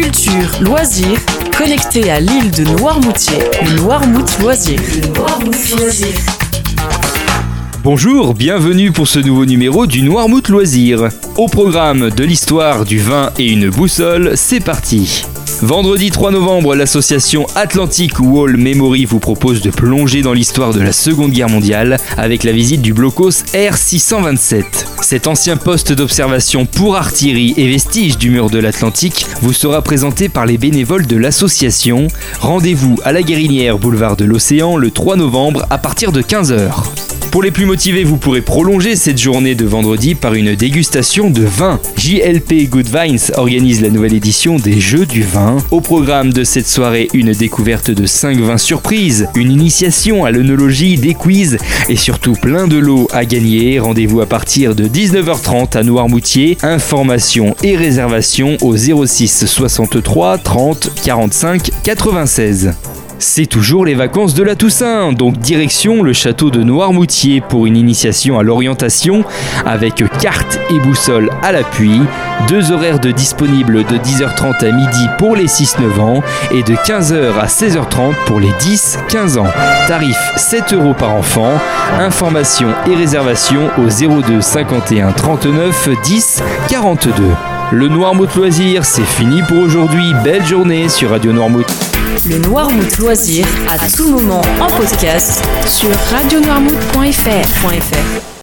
culture, loisirs, connecté à l'île de Noirmoutier, le Noirmout Loisir. Bonjour, bienvenue pour ce nouveau numéro du Noirmout Loisir. Au programme de l'histoire du vin et une boussole, c'est parti. Vendredi 3 novembre, l'association Atlantic Wall Memory vous propose de plonger dans l'histoire de la Seconde Guerre mondiale avec la visite du blocos R627. Cet ancien poste d'observation pour artillerie et vestige du mur de l'Atlantique vous sera présenté par les bénévoles de l'association. Rendez-vous à la Guérinière, boulevard de l'Océan, le 3 novembre à partir de 15h. Pour les plus motivés, vous pourrez prolonger cette journée de vendredi par une dégustation de vin. JLP Good Vines organise la nouvelle édition des Jeux du vin. Au programme de cette soirée, une découverte de 5 vins surprises, une initiation à l'œnologie, des quiz et surtout plein de lots à gagner. Rendez-vous à partir de 19h30 à Noirmoutier. Informations et réservations au 06 63 30 45 96. C'est toujours les vacances de la Toussaint, donc direction le château de Noirmoutier pour une initiation à l'orientation avec carte et boussole à l'appui, deux horaires de disponibles de 10h30 à midi pour les 6-9 ans et de 15h à 16h30 pour les 10-15 ans. Tarif 7 euros par enfant. Informations et réservations au 02 51 39 10 42. Le Noirmouth Loisir, c'est fini pour aujourd'hui. Belle journée sur Radio Noirmouth. Le Noirmout Loisir à tout moment en podcast sur radionoirmout.fr.